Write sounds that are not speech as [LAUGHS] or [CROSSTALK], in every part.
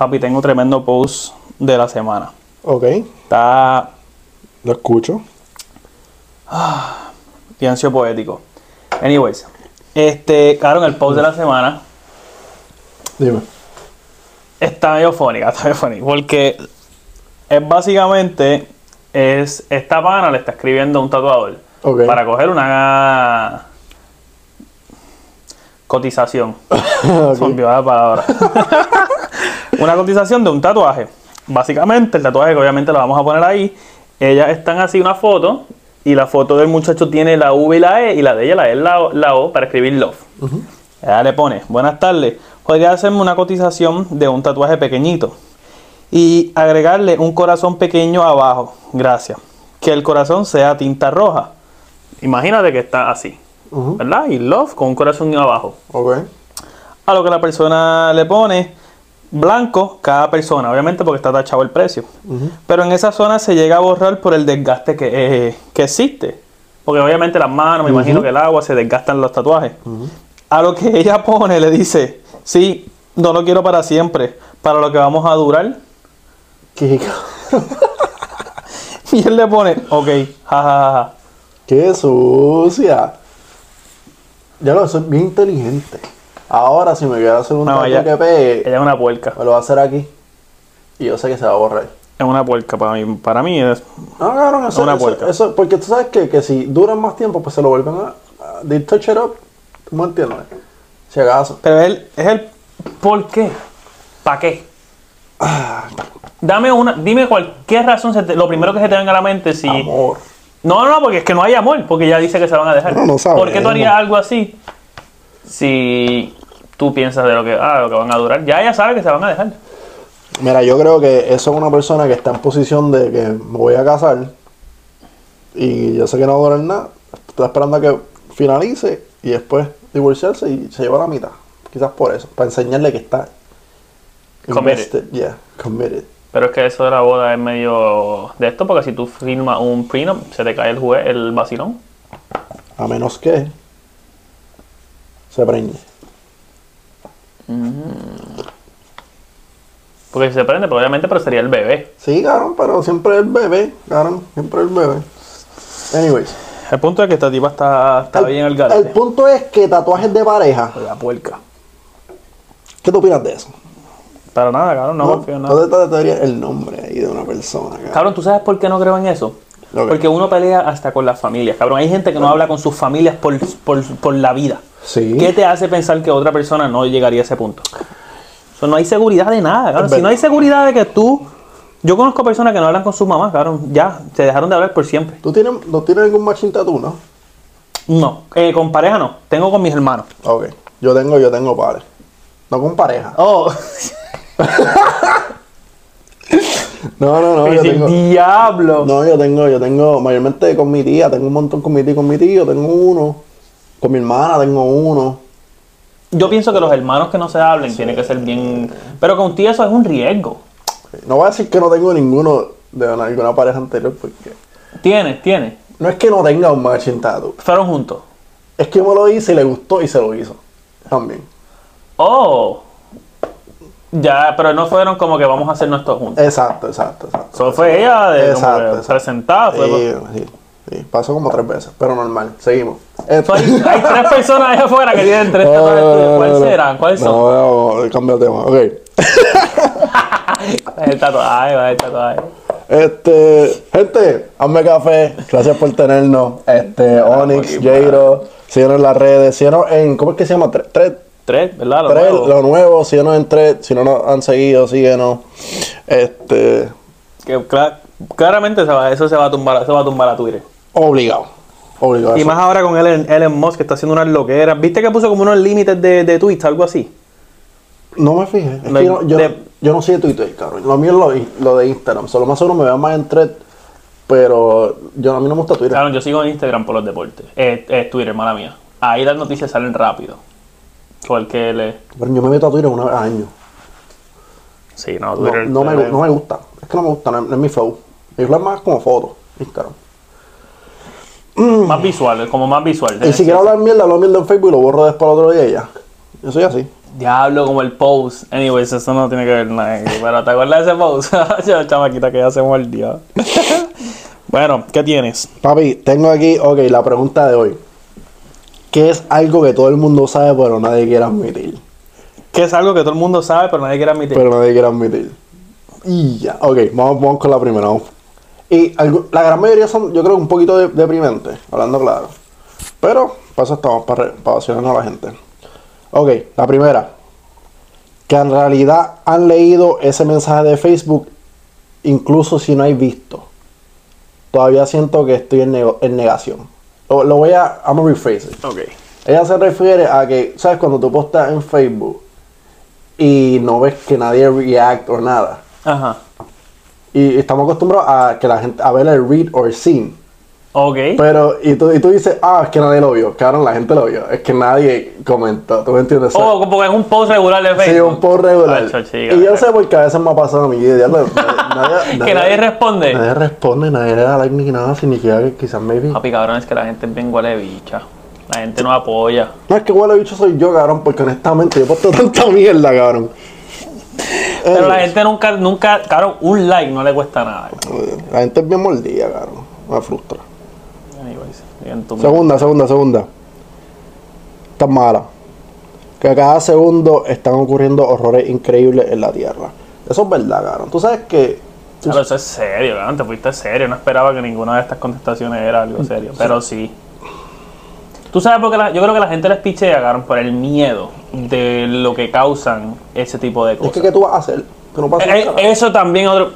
Papi, tengo tremendo post de la semana. Ok, Está lo escucho. pienso poético. Anyways, este, claro, en el post de la semana Dime. está medio fónica, [LAUGHS] está medio fónica. Porque es básicamente, es, esta pana le está escribiendo a un tatuador Ok. para coger una cotización. [LAUGHS] Se me olvidó la palabra. [LAUGHS] una cotización de un tatuaje. Básicamente, el tatuaje que obviamente lo vamos a poner ahí. Ellas están así una foto. Y la foto del muchacho tiene la V y la E. Y la de ella la E la, O- la O para escribir love. Ella le pone, buenas tardes. Podría hacerme una cotización de un tatuaje pequeñito. Y agregarle un corazón pequeño abajo. Gracias. Que el corazón sea tinta roja. Imagínate que está así. ¿Verdad? Y love con un corazón abajo. Ok. A lo que la persona le pone blanco cada persona, obviamente porque está tachado el precio. Pero en esa zona se llega a borrar por el desgaste que, eh, que existe. Porque obviamente las manos, me imagino que el agua se desgastan los tatuajes. A lo que ella pone, le dice, sí, no lo quiero para siempre, para lo que vamos a durar. ¿Qué, [LAUGHS] Y él le pone, ok, jajaja. qué sucia. Ya lo, eso es bien inteligente. Ahora, si me quiero hacer un No, tatu ella- que pegue, Ella es una puerca. me lo va a hacer aquí. Y yo sé que se va a borrar. Es una puerca para mí. Para mí es... No, cabrón, eso, Una eso- puerca. eso- porque tú sabes que, que si duran más tiempo, pues se lo vuelven a, they touch it up. ¿Tú me entiendes? Si acaso. Pero él es el ¿por qué? ¿Para qué? Dame una, dime cualquier razón, se te- lo primero que se te venga a la mente si... Amor. No, no, porque es que no hay amor, porque ya dice que se van a dejar. No, no sabemos. ¿Por qué tú harías algo así si tú piensas de lo que, ah, lo que van a durar? Ya ella sabe que se van a dejar. Mira, yo creo que eso es una persona que está en posición de que me voy a casar y yo sé que no va a durar nada. Está esperando a que finalice y después divorciarse y se lleva la mitad. Quizás por eso, para enseñarle que está Committed. Yeah, committed. Pero es que eso de la boda es medio de esto, porque si tú firmas un prenup, se te cae el juez, el vacilón. A menos que se preñe. Porque si se prende, obviamente, pero sería el bebé. Sí, cabrón, pero siempre el bebé, cabrón, siempre el bebé. Anyways. El punto es que esta tipa está, está bien al el garete. punto es que tatuajes de pareja, La puerca. ¿qué tú opinas de eso? Para nada, cabrón, no, confío en nada. ¿Dónde te tatuaría el nombre ahí de una persona, cabrón? Cabrón, ¿tú sabes por qué no creo en eso? Porque uno pelea hasta con las familias. Cabrón, hay gente que no habla con sus familias por, por, por la vida. Sí. ¿Qué te hace pensar que otra persona no llegaría a ese punto? O sea, no hay seguridad de nada, cabrón. Es Si no hay seguridad de que tú... Yo conozco personas que no hablan con sus mamás, cabrón. Ya, se dejaron de hablar por siempre. ¿Tú tienes, no tienes ningún matching tattoo, no? No, eh, con pareja no. Tengo con mis hermanos. Ok. Yo tengo, yo tengo pares. No con pareja. Oh, [LAUGHS] No, no, no, yo el tengo. diablo. No, yo tengo, yo tengo, mayormente con mi tía, tengo un montón con mi tía y con mi tío, tengo uno. Con mi hermana tengo uno. Yo pienso que los hermanos que no se hablen tiene que ser bien... Pero contigo eso es un riesgo. No voy a decir que no tengo ninguno de una- alguna pareja anterior, porque. Tienes, tienes. No es que no tenga un matching tattoo. Fueron juntos. Es que me lo hice y le gustó y se lo hizo. También. Oh. Ya, pero no fueron como que vamos a hacer esto juntos. Exacto, exacto, exacto. Eso fue ella de Exacto, exacto. presentada. Fue, Sí, sí, sí. Pasó como tres veces, pero normal. Seguimos. Hay, hay [LAUGHS] tres personas allá afuera que tienen tres tatuajes tuyos. ¿Cuáles serán? ¿Cuáles son? No, no, cambia de tema. Ok. ¿Cuál es el tatuaje? ¿Cuál es el tatuaje? Este, gente, hazme café. Gracias por tenernos. Este, Onyx, Jairo. Síguenos en las redes. Síguenos en, ¿cómo es que se llama? Tres, tres, Tres, ¿verdad? Lo tres, nuevo. lo nuevo. Síguenos en tres. Si no nos han seguido, síguenos. Este, Que cla- claramente se va- eso se va a tumbar, se va a tumbar a Twitter. Obligado. Obligado. Y más ahora con Elon, Elon Musk que está haciendo unas loqueras. ¿Viste que puso como unos límites de, de tweets, algo así? No me fijé. Es No, que yo, yo, de- yo no soy de Twitter, cabrón. Lo mío es lo, lo de Instagram. Solo más o menos me veo más en thread. Pero yo, a mí no me gusta Twitter. Claro, yo sigo en Instagram por los deportes. Eh, eh, Twitter, mala mía. Ahí las noticias salen rápido. Porque le... Pero yo me meto a Twitter una vez al año. Sí, no, No, Twitter... no me, Twitter- no me gusta. Es que no me gusta, no es, no es mi flow. Mi flow es más como foto. Instagram. Más visual, es como más visual. Y si quiero hablar mierda, hablo mierda en Facebook y lo borro después al otro día y ya. Yo soy así. Diablo, como el pose. Anyways, eso no tiene que ver nada. Pero ¿te acuerdas de ese pose? [LAUGHS] Ya, chamaquita que ya se mordió. [LAUGHS] bueno, ¿qué tienes? Papi, tengo aquí, ok, la pregunta de hoy. ¿Qué es algo que todo el mundo sabe pero nadie quiere admitir? Que es algo que todo el mundo sabe, pero nadie quiere admitir. Pero nadie quiere admitir. Y ya, ok, vamos, vamos con la primera. vamos. Y algo- la gran mayoría son, yo creo, un poquito de- deprimentes, hablando claro. Pero, para eso estamos, para, para vacilarnos a la gente. Ok, la primera. Que en realidad han leído ese mensaje de Facebook, incluso si no hay visto. Todavía siento que estoy en, nego- en negación. Lo, lo voy a, I'm a rephrase it. ok. Ella se refiere a que, ¿sabes? Cuando tú postas en Facebook y no ves que nadie react o nada. Ajá. Y estamos acostumbrados a que la gente, a ver el read or seen. Ok. Pero, y tú, y tú dices, ah, es que nadie lo vio. Cabrón, la gente lo vio. Es que nadie comentó. ¿Tú me entiendes? Oh, porque es un post regular de Facebook. sí, un post regular. Chica, y yo sé porque a veces me ha pasado a vida. diablo, [LAUGHS] nadie, [LAUGHS] Que nadie responde. Nadie responde, nadie le da like ni nada. Significa que quizás maybe. Papi, cabrón, es que la gente es bien huele bicha. La gente no apoya. No es que huele bicho soy yo, cabrón, porque honestamente yo he puesto [LAUGHS] tanta mierda, cabrón. Pero la gente nunca, nunca, cabrón, un like no le cuesta nada. La gente es bien mordida, cabrón. Me frustra. Anyways. Segunda, segunda, segunda. Esta es mala. Que cada segundo están ocurriendo horrores increíbles en la Tierra. Eso es verdad, cabrón. Tú sabes que... Claro, eso es serio, cabrón, te fuiste serio. No esperaba que ninguna de estas contestaciones era algo serio. Pero sí. Tú sabes por qué la- yo creo que la gente les pichea, por el miedo de lo que causan ese tipo de es cosas. que, ¿qué tú vas a hacer? No Eh, nada. eso también otro.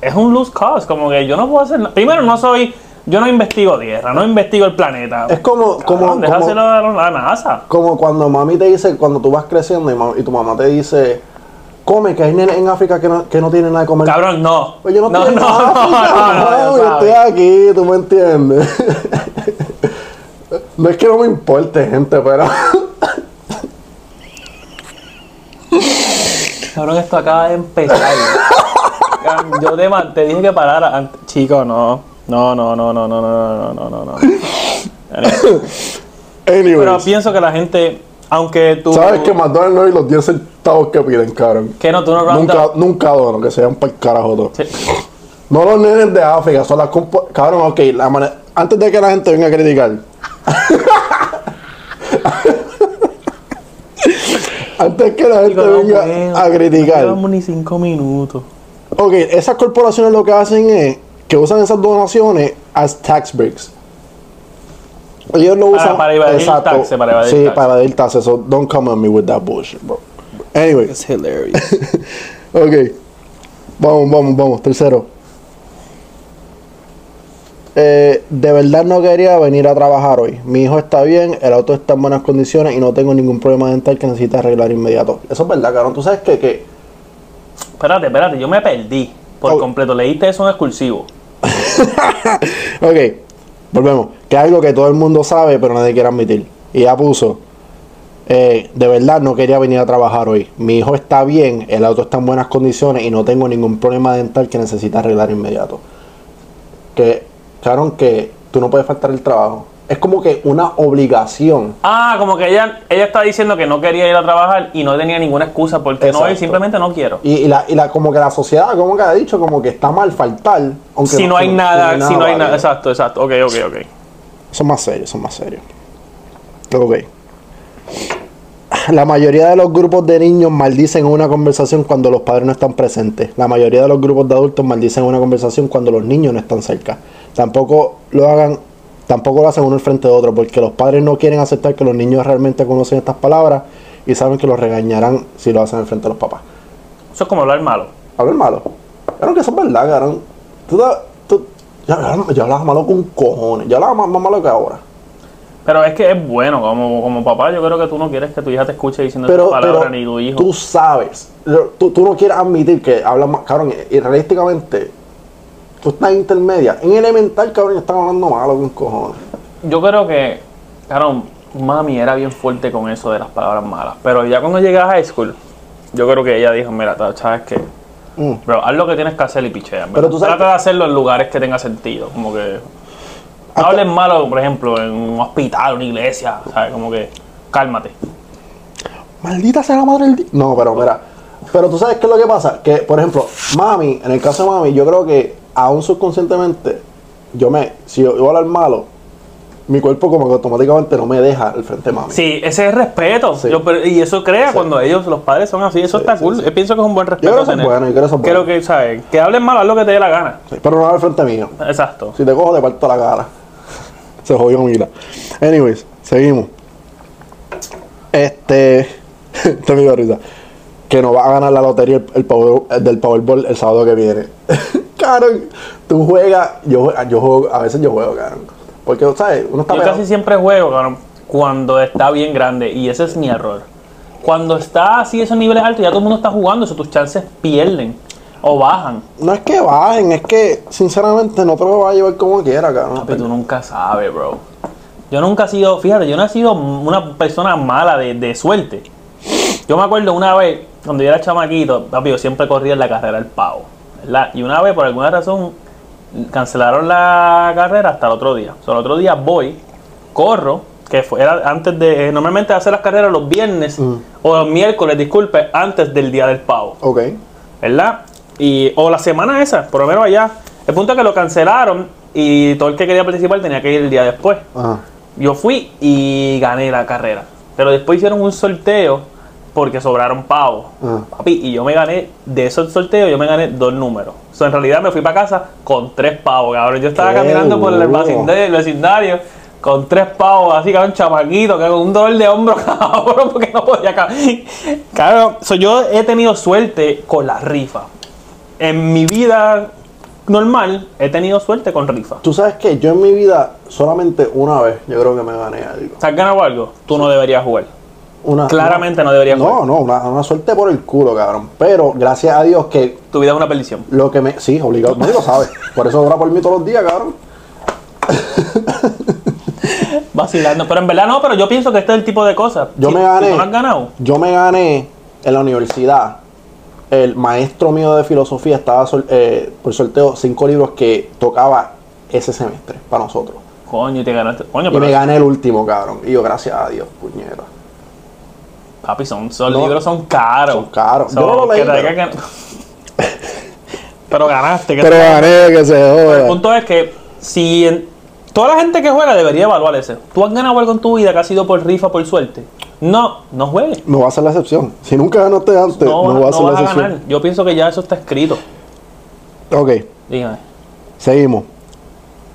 es un lose cause. Como que yo no puedo hacer nada. Primero, no soy. Yo no investigo tierra, no investigo el planeta. Es como, como, déjaselo a la NASA. como cuando mami te dice, cuando tú vas creciendo y, ma- y tu mamá te dice, come, que hay nenes en África que no, que no tienen nada de comer. Cabrón, no. Pues yo no, no, no, no, África, no, no, ya yo estoy aquí, tú me entiendes. No es que no me importe, gente, pero... Cabrón, esto acaba de empezar. Yo te, te dije que parara antes. Chico, no. No, no, no, no, no, no, no, no, no, no. Pero pienso que la gente, aunque tú. ¿Sabes que McDonald's no hay los 10 centavos que piden, cabrón? Que no, tú no Nunca, up. nunca dono, que sean para el carajo todo. Sí. No los nenes de África, son las Cabrón, ok, la manera... Antes de que la gente venga a criticar. [LAUGHS] Antes que la gente no venga a No criticar. llevamos ni cinco minutos. Ok, esas corporaciones lo que hacen es que usan esas donaciones as tax breaks. Ellos lo Ah, usan para evadir para evadir sí, taxes. para evadir taxes. So don't come at me with that bullshit, bro. Anyway, Es hilarious. [LAUGHS] ok. Vamos, vamos, vamos. Tercero. Eh, de verdad no quería venir a trabajar hoy. Mi hijo está bien, el auto está en buenas condiciones y no tengo ningún problema dental que necesite arreglar inmediato. Eso es verdad, cabrón. Tú sabes que, que espérate, espérate, yo me perdí por Oh. completo. Leíste eso en excursivo. [LAUGHS] Ok, volvemos. Que es algo que todo el mundo sabe, pero nadie quiere admitir. Y ya puso. eh, de verdad no quería venir a trabajar hoy. Mi hijo está bien, el auto está en buenas condiciones y no tengo ningún problema dental que necesite arreglar inmediato. Que, claro, que tú no puedes faltar el trabajo. Es como que una obligación. Ah, como que ella, ella está diciendo que no quería ir a trabajar y no tenía ninguna excusa porque no Exacto. simplemente no quiero. Y, y la, y la, como que la sociedad, como que ha dicho, como que está mal faltar. Aunque Si no hay nada, si no hay nada, exacto, exacto. Ok, ok, ok. Son más serios, son más serios. Ok. La mayoría de los grupos de niños maldicen en una conversación cuando los padres no están presentes. La mayoría de los grupos de adultos maldicen en una conversación cuando los niños no están cerca. Tampoco lo hagan, tampoco lo hacen uno al frente de otro, porque los padres no quieren aceptar que los niños realmente conocen estas palabras y saben que los regañarán si lo hacen al frente de los papás. Eso es como hablar malo. Hablar malo. Claro que eso es verdad, cabrón. Tú, tú- ya, ya hablabas malo con cojones. Ya hablabas más, más malo que ahora. Pero es que es bueno, como, como papá, yo creo que tú no quieres que tu hija te escuche diciendo pero, palabras pero ni tu hijo. tú sabes, tú, tú no quieres admitir que hablas más, cabrón, y realísticamente, tú estás en intermedia, en elemental, cabrón, están hablando malo con cojones. Yo creo que, claro, mami era bien fuerte con eso de las palabras malas. Pero ya cuando llegué a high school, yo creo que ella dijo, mira, sabes que, Mm. bro, haz lo que tienes que hacer y pichea. ¿verdad? Pero tú sabes Trata que- de hacerlo en lugares que tenga sentido. Como que, no Hasta- hables malo, por ejemplo, en un hospital, una iglesia, ¿sabes? Como que, cálmate. Maldita sea la madre del di-". No, pero mira. Pero tú sabes qué es lo que pasa. Que, por ejemplo, mami, en el caso de mami, yo creo que aún subconscientemente, yo me. Si yo iba a hablar malo, mi cuerpo como que automáticamente no me deja al frente de mami. Sí, ese es respeto. Sí. Yo- pero- y eso crea Sí. cuando ellos, los padres, son así. Eso Sí, está cool. Yo pienso que es un buen respeto. Yo creo que tener. bueno, yo creo que Creo bueno. que, ¿sabes? Que hablen mal, haz lo que te dé la gana. Pero no al frente mío. Exacto. Si te cojo, te parto la cara. [LAUGHS] Se jodió Mila. Anyways, seguimos. Este. [LAUGHS] Te me dio risa. Que no va a ganar la lotería el, el Power- el del Powerball el sábado que viene. [LAUGHS] Cabrón, tú juegas. Yo, yo juego. A veces yo juego, cabrón. Porque, ¿sabes? Uno está Yo pegado. casi siempre juego cabrón, cuando está bien grande. Y ese es mi error. Cuando está así esos niveles altos, ya todo el mundo está jugando. Eso tus chances pierden o bajan. No es que bajen, es que, sinceramente, no te lo va a llevar como quiera, cabrón. Papi, tú nunca sabes, bro. Yo nunca he sido, fíjate, yo no he sido una persona mala de, de suerte. Yo me acuerdo una vez, cuando yo era chamaquito, papi, yo siempre corría en la carrera del pavo. ¿Verdad? Y una vez, por alguna razón, cancelaron la carrera hasta el otro día. O sea, el otro día voy, corro, que fue, era antes de, eh, normalmente hacer las carreras los viernes Mm. o los miércoles, disculpe, antes del día del pavo. Ok. ¿verdad? Y, o la semana esa, por lo menos allá. El punto es que lo cancelaron y todo el que quería participar tenía que ir el día después. Ajá. Yo fui y gané la carrera. Pero después hicieron un sorteo porque sobraron pavos. Ah. Papi, y yo me gané, de esos sorteos, yo me gané dos números. O sea, en realidad me fui para casa con tres pavos, cabrón. Yo estaba Qué caminando por el vecindario, con tres pavos, así, cabrón, chamaquito, que con un dolor de hombro, [LAUGHS] cabrón, porque no podía caminar. Cabrón, so, yo he tenido suerte con la rifa. En mi vida normal, he tenido suerte con rifa. Tú sabes que yo en mi vida, solamente una vez, yo creo que me gané algo. ¿Se has ganado algo? Tú no deberías jugar. Una, Claramente no deberías jugar. No, no, una, una suerte por el culo, cabrón. Pero gracias a Dios que Tu vida es una perdición. lo que me. Sí, obligado. Nadie lo sabe. Por eso ora por mí todos los días, cabrón. [LAUGHS] Vacilando. Pero en verdad no, pero yo pienso que este es el tipo de cosas. Yo Si- me si gané. tú no has ganado. Yo me gané en la universidad. El maestro mío de filosofía estaba sol- eh, por sorteo cinco libros que tocaba ese semestre para nosotros. Coño, y te ganaste. Coño, Y pero me gané el último, cabrón. Y yo, gracias a Dios, puñera. Papi, son, son No. libros son caros. Son caros. So, Yo no lo leí, [LAUGHS] pero- ganaste. que Pero te- gané, que se El joda. punto es que si en- toda la gente que juega debería evaluar ese. ¿Tú has ganado algo en tu vida que ha sido por rifa, por suerte? No, no juegues. No va a ser la excepción. Si nunca ganaste antes, No, no, va a no ser la vas a excepción. ganar. Yo pienso que ya eso está escrito. Ok, Dígame. seguimos.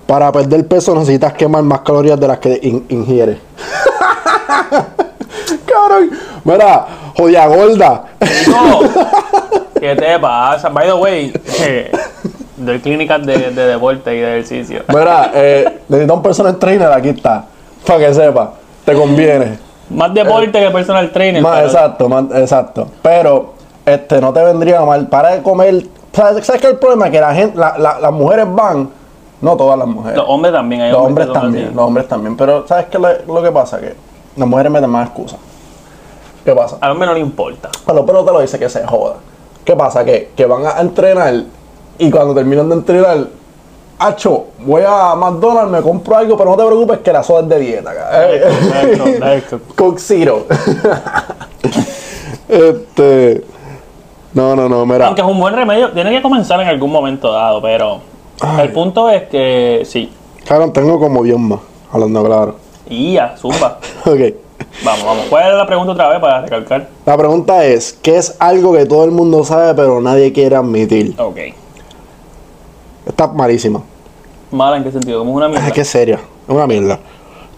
Para perder peso necesitas quemar más calorías de las que in- ingieres. [LAUGHS] Cabrón, mira, jodida gorda. No. [LAUGHS] ¿Qué te pasa? By the way, eh, doy clínicas de, de deporte y de ejercicio. Mira, eh, necesitas un personal trainer, aquí está. Para que sepa, te conviene. Más deporte que personal trainer. Más, pero- exacto, más, exacto. Pero este no te vendría mal. Para de comer. ¿Sabes, ¿sabes qué es el problema? Que la gente, la- la- las mujeres van, no todas las mujeres. Los hombres también. Hay Los hombres también, los hombres también. Pero ¿sabes qué lo que pasa? Que las mujeres meten más excusas. ¿Qué pasa? Al hombre no le importa. Bueno, pero te lo dice que se joda. ¿Qué pasa? Que, que van a entrenar y cuando terminan de entrenar, Hacho, voy a McDonald's, me compro algo, pero no te preocupes que la soda es de dieta. Exacto, exacto. [LAUGHS] Coke Zero. [LAUGHS] este. No, no, no, mira. Aunque es un buen remedio, tiene que comenzar en algún momento dado, pero el punto es que sí. Claro, tengo como 10 más, hablando claro. Y ya, zumba. [LAUGHS] Ok. Vamos, vamos. ¿Cuál es la pregunta otra vez para recalcar? La pregunta es: ¿qué es algo que todo el mundo sabe pero nadie quiere admitir? Ok. Está malísima. ¿Mala en qué sentido? Como una mierda. Es que es seria, es una mierda.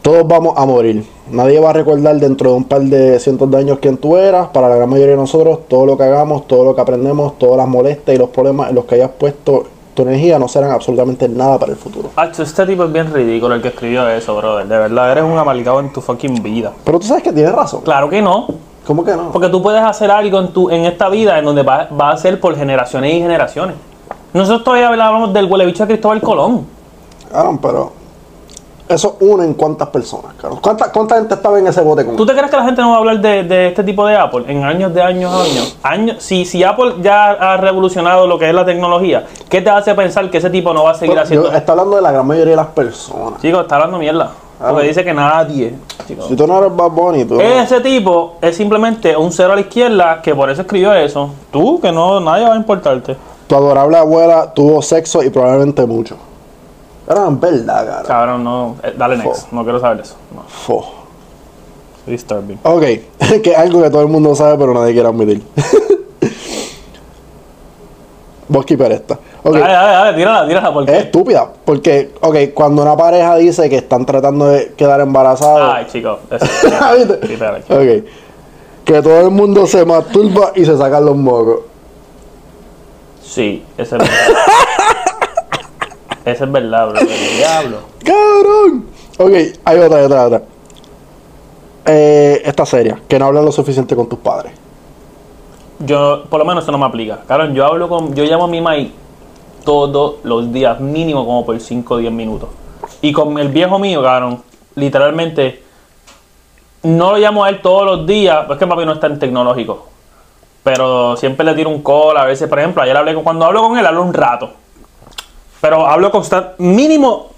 Todos vamos a morir. Nadie va a recordar dentro de un par de cientos de años quién tú eras. Para la gran mayoría de nosotros, todo lo que hagamos, todo lo que aprendemos, todas las molestias y los problemas en los que hayas puesto tu energía no serán absolutamente nada para el futuro. Hacho, este tipo es bien ridículo el que escribió eso, brother. De verdad, eres un amalgado en tu fucking vida. Pero tú sabes que tienes razón. Claro que no. ¿Cómo que no? Porque tú puedes hacer algo en, tu, en esta vida en donde va, va a ser por generaciones y generaciones. Nosotros todavía hablábamos del huele bicho de Cristóbal Colón. Claro, pero eso une en cuántas personas, claro. ¿Cuánta, ¿Cuánta gente estaba en ese bote con ¿Tú te crees que la gente no va a hablar de, de este tipo de Apple en años de años a años? años si, si Apple ya ha revolucionado lo que es la tecnología, ¿qué te hace pensar que ese tipo no va a seguir Pero haciendo? yo- Está hablando de la gran mayoría de las personas. Chicos, está hablando mierda. Porque dice que nadie. chicos. Si tú no eres Bad Bunny, tú. Ese tipo es simplemente un cero a la izquierda que por eso escribió eso. Tú, que no, nadie va a importarte. Tu adorable abuela tuvo sexo y probablemente mucho. Era verdad, cara. Cabrón, no. eh, dale next. No quiero saber eso. No. Fo. Disturbing. Ok, [LAUGHS] que es algo que todo el mundo sabe, pero nadie quiere admitir. [LAUGHS] Vos keeper esta. Ok, Dale, dale, dale, tírala, tírala. ¿Por es qué? estúpida. Porque, ok, cuando una pareja dice que están tratando de quedar embarazados. Ay, chicos. eso. [LAUGHS] ¿Viste? Sí, dale. Ok. Que todo el mundo se masturba y se sacan los mocos. Sí, ese es verdad. Ese es verdad, bro. [LAUGHS] El diablo. ¡Cabrón! Ok, hay otra, hay otra, hay otra. Eh, esta seria, que no hablas lo suficiente con tus padres. Yo, por lo menos eso no me aplica. Cabrón, yo hablo con. Yo llamo a mi maíz todos los días, mínimo como por 5 o 10 minutos. Y con el viejo mío, cabrón, literalmente. No lo llamo a él todos los días, es que papi no es tan tecnológico. Pero siempre le tiro un call, a veces, por ejemplo, ayer hablé con, cuando hablo con él, hablo un rato. Pero hablo constante, mínimo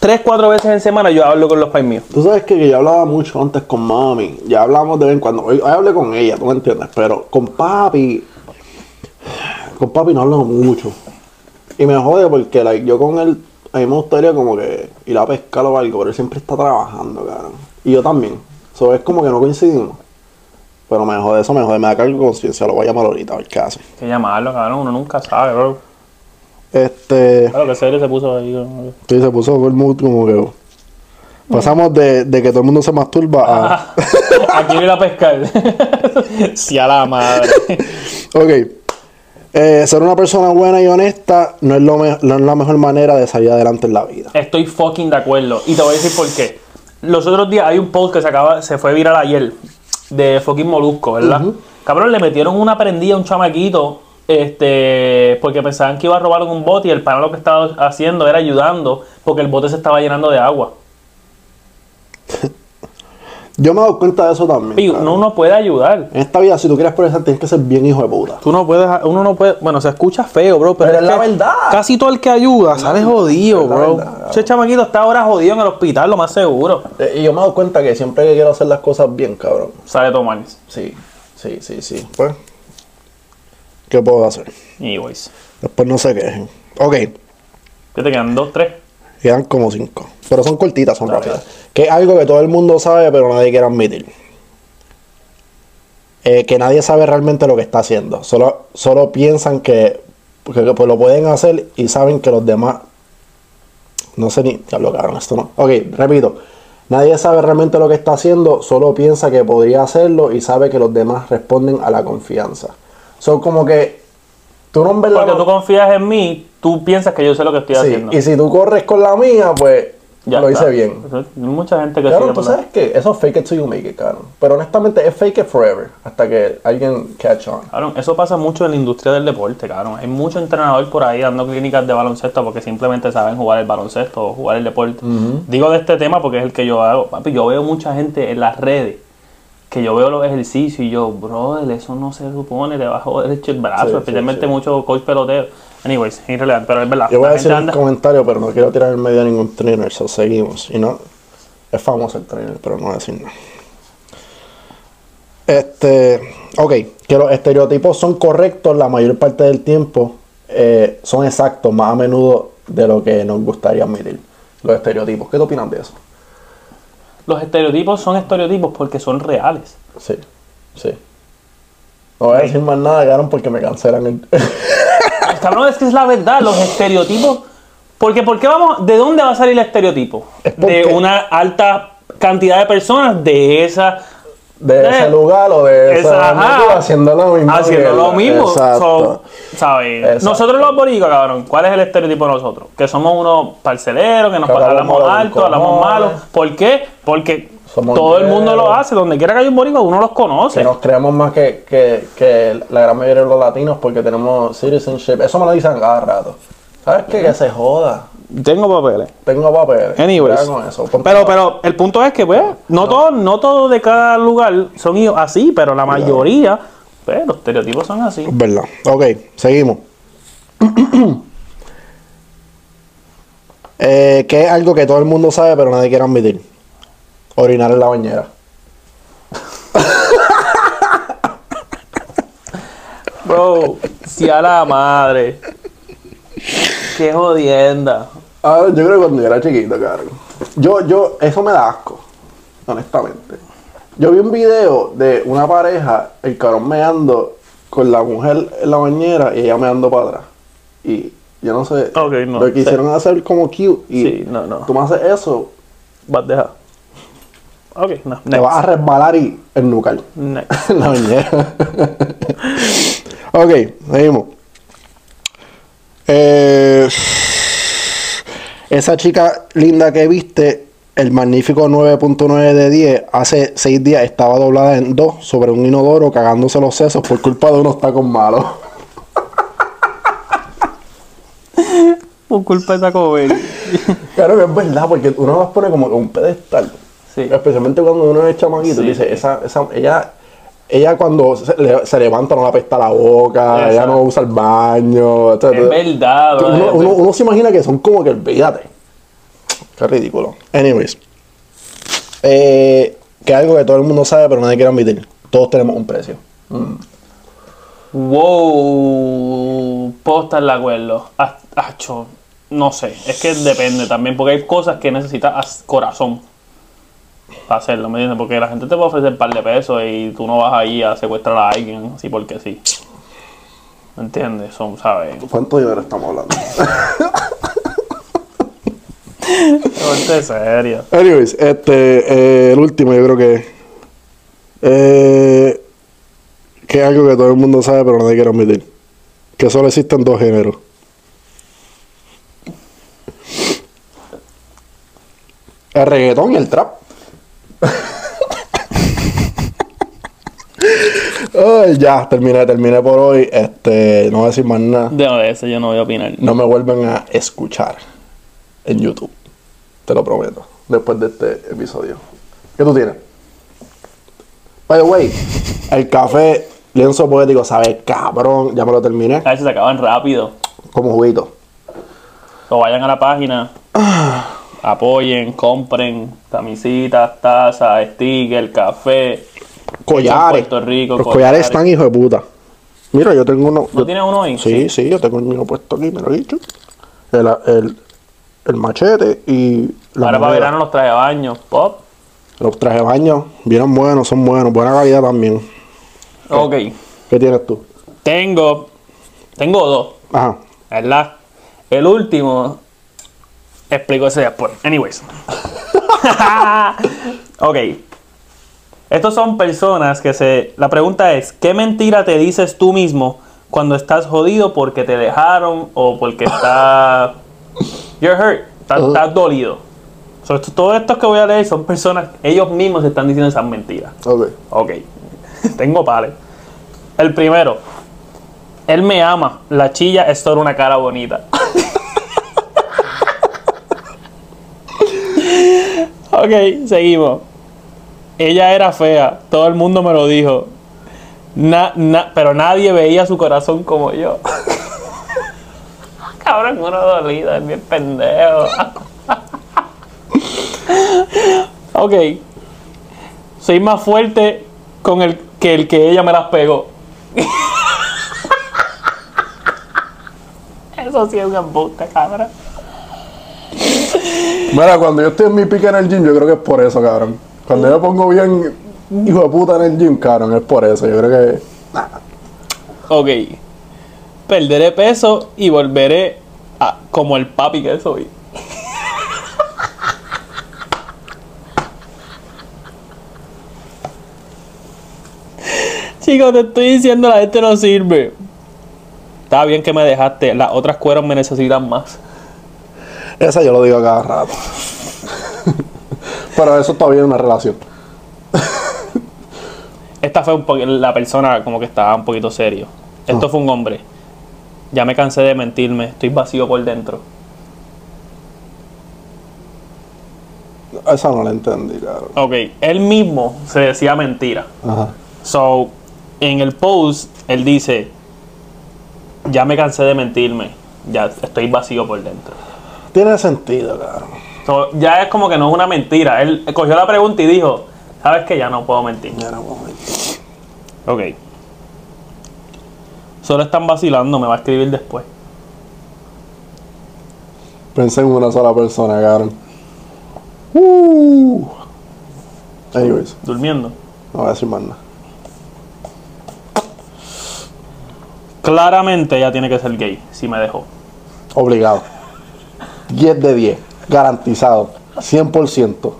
3, 4 veces en semana yo hablo con los pais míos. Tú sabes que yo hablaba mucho antes con mami. Ya hablamos de vez en cuando. Hoy, hoy hablé con ella, tú me entiendes. Pero con papi. Con papi no hablo mucho. Y me jode porque like, yo con él. A mí me gustaría como que ir a pescar o algo. Pero él siempre está trabajando, cabrón. Y yo también. So, es como que no coincidimos. Pero me jode eso, me jode. Me da cargo de conciencia. Lo voy a llamar ahorita a ver qué hace. Hay que llamarlo, cabrón, uno nunca sabe, bro. Este. Claro que serio se puso ahí. ¿no? Sí, se puso el mood como que. Pasamos de, de que todo el mundo se masturba a. [LAUGHS] Aquí ir a pescar. [LAUGHS] sí, a la madre. Ok. Eh, ser una persona buena y honesta no es, lo me- no es la mejor manera de salir adelante en la vida. Estoy fucking de acuerdo. Y te voy a decir por qué. Los otros días hay un post que se acaba, se fue viral ayer de fucking Molusco, ¿verdad? Cabrón, le metieron una prendida a un chamaquito. Este, porque pensaban que iba a robar un bote y el pana lo que estaba haciendo era ayudando porque el bote se estaba llenando de agua. [LAUGHS] Yo me he dado cuenta de eso también. Y uno no puede ayudar. En esta vida, si tú quieres progresar, tienes que ser bien hijo de puta. Tú no puedes, uno no puede, bueno, se escucha feo, bro, pero, Pero es es la verdad. Casi todo el que ayuda sale jodido, bro. verdad. Ese chamaquito está ahora jodido en el hospital, lo más seguro. Eh, Y yo me he dado cuenta que siempre que quiero hacer las cosas bien, cabrón. Sale tomar. Sí, sí, sí, sí. Pues, ¿qué puedo hacer? Anyways. Después no se quejen. Ok, ¿Qué te quedan? ¿Dos, tres? quedan como cinco. Pero son cortitas, son rápidas. Que es algo que todo el mundo sabe, pero nadie quiere admitir. Eh, que nadie sabe realmente lo que está haciendo. Solo, solo piensan que, que, que, pues, lo pueden hacer y saben que los demás. No sé ni. Ya lo cagaron esto, ¿no? Ok, repito. Nadie sabe realmente lo que está haciendo, solo piensa que podría hacerlo y sabe que los demás responden a la confianza. Son como que. Tú no en verdad Porque tú confías en mí, tú piensas que yo sé lo que estoy Sí, haciendo. y si tú corres con la mía, pues Ya lo está. hice bien. Hay mucha gente que Claro, tú la- sabes que eso es fake it till you make it, cabrón. Pero honestamente es fake it forever. Hasta que alguien catch on. Cabrón, eso pasa mucho en la industria del deporte, cabrón. Hay muchos entrenadores por ahí dando clínicas de baloncesto porque simplemente saben jugar el baloncesto o jugar el deporte. Digo de este tema porque es el que yo hago. Papi, yo veo mucha gente en las redes que yo veo los ejercicios y yo, brother, eso no se supone, te va a joder el brazo, Sí, especialmente sí. mucho coach pelotero. Anyways, realidad, pero es verdad. Yo voy a gente un anda- comentario, pero no quiero tirar en medio a ningún trainer, so seguimos. Y no, es famoso el trainer, pero no voy a decir nada. Este, ok, que los estereotipos son correctos la mayor parte del tiempo, eh, son exactos más a menudo de lo que nos gustaría admitir. Los estereotipos, ¿qué tú opinas de eso? Los estereotipos son estereotipos porque son reales. Sí, sí. No voy a decir más nada, cabrón, porque me cancelan el... [LAUGHS] Cabrón, es que es la verdad, los estereotipos. Porque, ¿por qué vamos? ¿De dónde va a salir el estereotipo? Es porque- De una alta cantidad de personas de esa. De Eh, ese lugar o de esa esa- haciendo lo mismo. Haciendo lo mismo. So, ¿sabes? Exacto. Nosotros los boricuas, cabrón, ¿cuál es el estereotipo de nosotros? Que somos unos parceleros, que nos hablamos malos alto, hablamos cojones. malo. ¿Por qué? Porque Somos todo el mundo lo hace. Donde quiera que haya un boricua, uno los conoce. que nos creemos más que, que, que la gran mayoría de los latinos porque tenemos citizenship. Eso me lo dicen cada rato. ¿Sabes qué? Que se joda. Tengo papeles. Tengo papeles. Anyways. Con eso. Pero, pero el punto es que, pues, no, todo, no todo de cada lugar son así, pero la mayoría, pues, los estereotipos son así. Verdad. Ok, seguimos. [CLEARS THROAT] eh, que es algo que todo el mundo sabe pero nadie quiere admitir. Orinar en la bañera. [LAUGHS] Bro, si a la madre. Qué jodienda. Ah, yo creo que cuando yo era chiquito, cabrón. Yo, yo, eso me da asco, honestamente. Yo vi un video de una pareja, el cabrón meando con la mujer en la bañera y ella meando para atrás. Y yo no sé, Ok, no, lo sí. quisieron hacer como cute. Y Sí, no, no. tú me haces eso, Vas a dejar. Ok, no. te vas a resbalar y ennucar Next. [LAUGHS] en la bañera. ok, seguimos. Eh, esa chica linda que viste, el magnífico 9.9 de 10, hace 6 días estaba doblada en dos sobre un inodoro cagándose los sesos por culpa de unos tacos malos. Por culpa de Taco Bell. Claro que es verdad, porque uno las pone como en un pedestal. Sí. Especialmente cuando uno es chamaquito, Sí, dice, esa, esa, ella, ella cuando se, le- se levanta no la apesta la boca, ella no usa el baño. Es verdad, bro. uno, uno- uno se imagina que son como que olvídate. Qué ridículo. Anyways. Eh, que algo que todo el mundo sabe pero nadie quiere admitir. Todos tenemos un precio. Wow. Puedo estar de acuerdo. Ah, acho, no sé. Es que depende también. Porque hay cosas que necesitas as- corazón hacerlo, ¿me entiendes? Porque la gente te puede ofrecer un par de pesos y tú no vas ahí a secuestrar a alguien así porque sí. ¿Me entiendes? Son, ¿sabes? ¿Cuánto dinero estamos hablando? Ponte serio. Anyways, este, eh, el último yo creo que eh, que es algo que todo el mundo sabe pero nadie quiere admitir. Que solo existen dos géneros. El reggaetón y el trap. Ya, terminé, terminé por hoy. Este, no voy a decir más nada. De, de eso yo no voy a opinar. No me vuelven a escuchar en YouTube. Te lo prometo. Después de este episodio. ¿Qué tú tienes? By the way, el café lienzo poético sabe cabrón. Ya me lo terminé. A veces se acaban rápido. Como juguito. O vayan a la página, [SIGHS] apoyen, compren camisitas, tazas, stickers, café. Collares. Puerto Rico, Los collares. collares están hijo de puta. Mira, yo tengo uno. ¿No yo- tienes uno ahí? Sí, sí, yo tengo el mío puesto aquí, me lo he dicho. El, el, el machete y la Ahora para verano los traje a baño. Pop. Los trajes de baño vienen buenos, son buenos, buena calidad también. Ok. ¿Qué tienes tú? Tengo. Tengo dos. Ajá. ¿Verdad? El último. Explico ese después. Anyways. [LAUGHS] ok. Estos son personas que se. La pregunta es: ¿qué mentira te dices tú mismo cuando estás jodido porque te dejaron o porque estás. [LAUGHS] You're hurt. Estás, Ujú. estás dolido. So, esto- todo esto que voy a leer son personas. Ellos mismos se están diciendo esas mentiras. Ok. Ok. [LAUGHS] Tengo pares. El primero. Él me ama. La chilla es solo una cara bonita. Ok, seguimos. Ella era fea. Todo el mundo me lo dijo. Na- na- pero nadie veía su corazón como yo. [LAUGHS] Cabrón, uno dolido, es bien pendejo. [LAUGHS] ok. Soy más fuerte con el que el que ella me las pegó. [LAUGHS] Eso sí es un embuste, cabrón. Mira, cuando yo estoy en mi pique en el gym, yo creo que es por eso, cabrón. Cuando yo pongo bien hijo de puta en el gym, cabrón, es por eso. Yo creo que. Ok. Perderé peso y volveré a, como el papi que soy. Chicos, te estoy diciendo, la gente no sirve. Está bien que me dejaste, las otras cueros me necesitan más. Esa yo lo digo cada rato. Pero eso todavía es una relación. Esta fue un po- la persona como que estaba un poquito serio. Esto fue un hombre. Ya me cansé de mentirme, estoy vacío por dentro. Esa no la entendí, cabrón. Ok, él mismo se decía mentira. Ajá. So, en el post, él dice, ya me cansé de mentirme, ya estoy vacío por dentro. Tiene sentido, cabrón. So, ya es como que no es una mentira. Él cogió la pregunta y dijo, ¿sabes qué? Ya no puedo mentir. Ya no puedo mentir. Ok. Solo están vacilando, me va a escribir después. Pensé en una sola persona, cabrón. Uh. Anyways, Durmiendo. no voy a decir más nada. Claramente ella tiene que ser gay, si me dejó. Obligado. 10 de 10. Garantizado. 100%.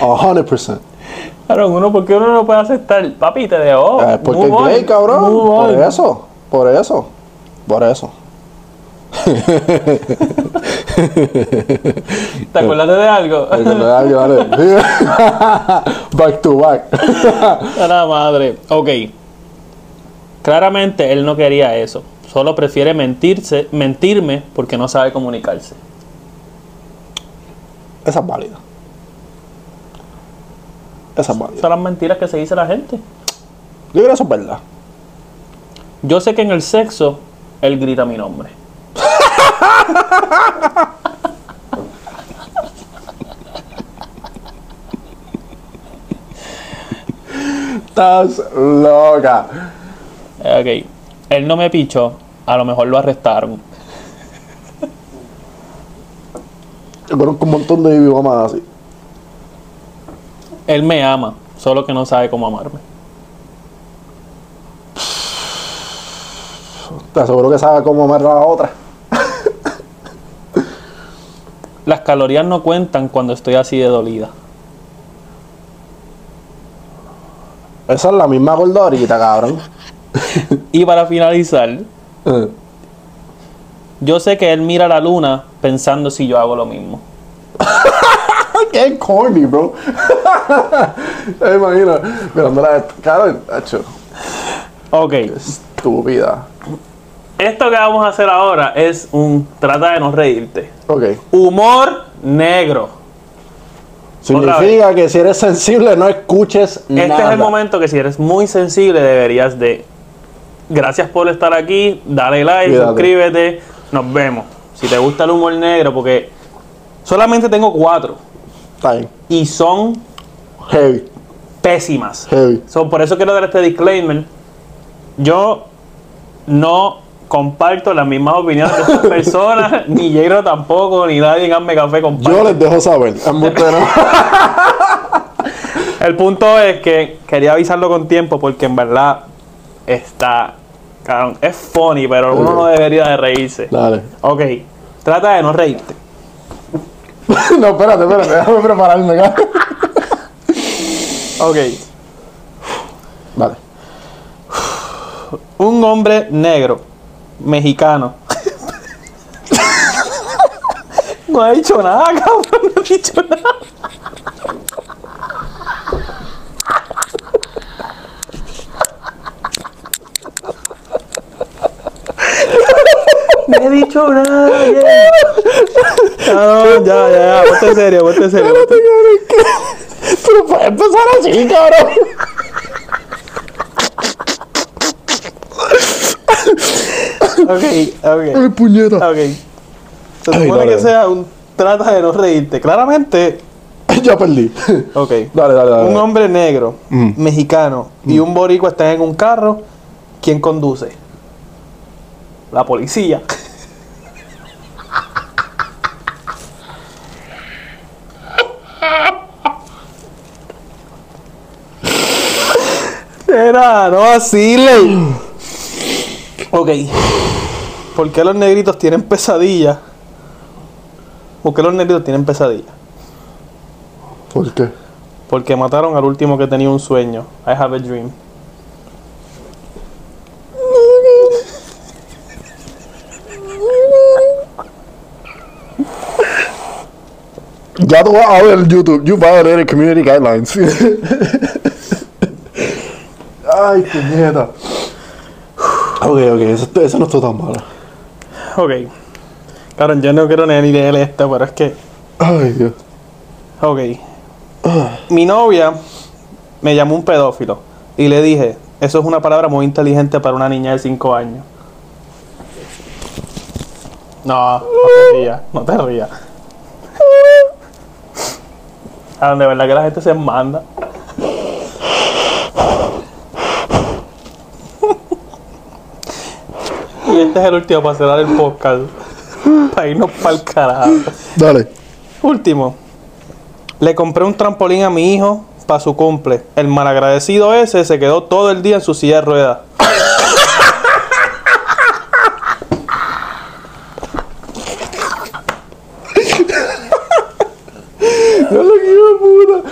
100%. Claro, uno, ¿por qué uno no puede aceptar? Papi, te dejó. Eh, porque es gay, cabrón. Por eso. Por eso. Por eso. ¿Te acuerdas de algo? [LAUGHS] [LAUGHS] Back to back. A la madre. Ok. Claramente él no quería eso. Solo prefiere mentirse, mentirme porque no sabe comunicarse. Esa es válida. Esa es válida. Son las mentiras que se dice la gente. Yo creo que eso es verdad. Yo sé que en el sexo él grita mi nombre. Estás loca. Ok. Él no me pichó. A lo mejor lo arrestaron. Yo conozco un montón de mamás así. Él me ama. Solo que no sabe cómo amarme. Te aseguro que sabe cómo me la otra. Las calorías no cuentan cuando estoy así de dolida. Esa es la misma gordorita, cabrón. Y para finalizar, Eh. yo sé que él mira la luna pensando si yo hago lo mismo. [LAUGHS] Qué corny, bro. [LAUGHS] Te imagino. Mirándola, cabrón, hecho. Ok. Estúpida. Esto que vamos a hacer ahora es un trata de no reírte. Ok. Humor negro. Significa que si eres sensible no escuches Este nada. es el momento que si eres muy sensible deberías de... Gracias por estar aquí, dale like, Cuídate. suscríbete, nos vemos. Si te gusta el humor negro, porque solamente tengo cuatro Está bien. y son Heavy. pésimas. Heavy. So, por eso quiero dar este disclaimer. Yo no comparto las mismas opiniones de estas [LAUGHS] personas, ni Jero tampoco, ni nadie en Hazme Café comparte. Yo les dejo saber. [LAUGHS] [LAUGHS] El punto es que quería avisarlo con tiempo porque en verdad está... es funny, pero uno no debería de reírse. Dale. Ok, trata de no reírte. [LAUGHS] no, espérate, espérate. Déjame prepararme, cabrón. Ok. Vale. Un hombre negro, mexicano. [LAUGHS] no ha dicho nada, cabrón, no ha dicho nada. No he dicho nada, ya, ya, ya, ponte en serio, ponte en serio. ponte- Pero puede empezar así, cabrón. Ok, ok. Ay, puñeta. Ok. Se Ay, supone dale. que sea un trata de no reírte. Claramente, [LAUGHS] ya perdí. ok. Dale, dale, dale. Un hombre negro, Mm. mexicano y un boricua están en un carro. ¿Quién conduce? La policía. Era, no vacile. Ok. ¿Por qué los negritos tienen pesadillas? ¿Por qué los negritos tienen pesadillas? ¿Por qué? Porque mataron al último que tenía un sueño. I have a dream. Vas a ver YouTube. You violated community guidelines. [LAUGHS] Ay, puñeta. Ok, ok. Eso, eso no está tan malo. Ok. Claro, yo no quiero ni leer esta, pero es que. Ay, Dios. Ok. Mi novia me llamó un pedófilo y le dije: Eso es una palabra muy inteligente para una niña de 5 años. No, no te rías, no te rías. A donde verdad que la gente se manda. y este es el último para cerrar el podcast. [LAUGHS] Para irnos para el carajo. Dale. Último. Le compré un trampolín a mi hijo para su cumple. El malagradecido ese se quedó todo el día en su silla de ruedas. Ya lo que hijo de puta.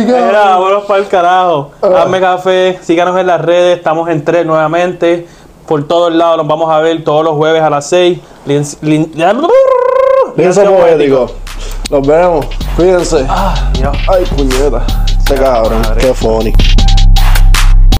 Que Mira, cabrón. vámonos para el carajo. Hazme café, síganos en las redes, estamos en tres nuevamente. Por todos lados nos vamos a ver todos los jueves a las 6. Lienzo poético. Nos vemos. Cuídense. Ah. Ay, puñeta. Este cabrón. Qué funny.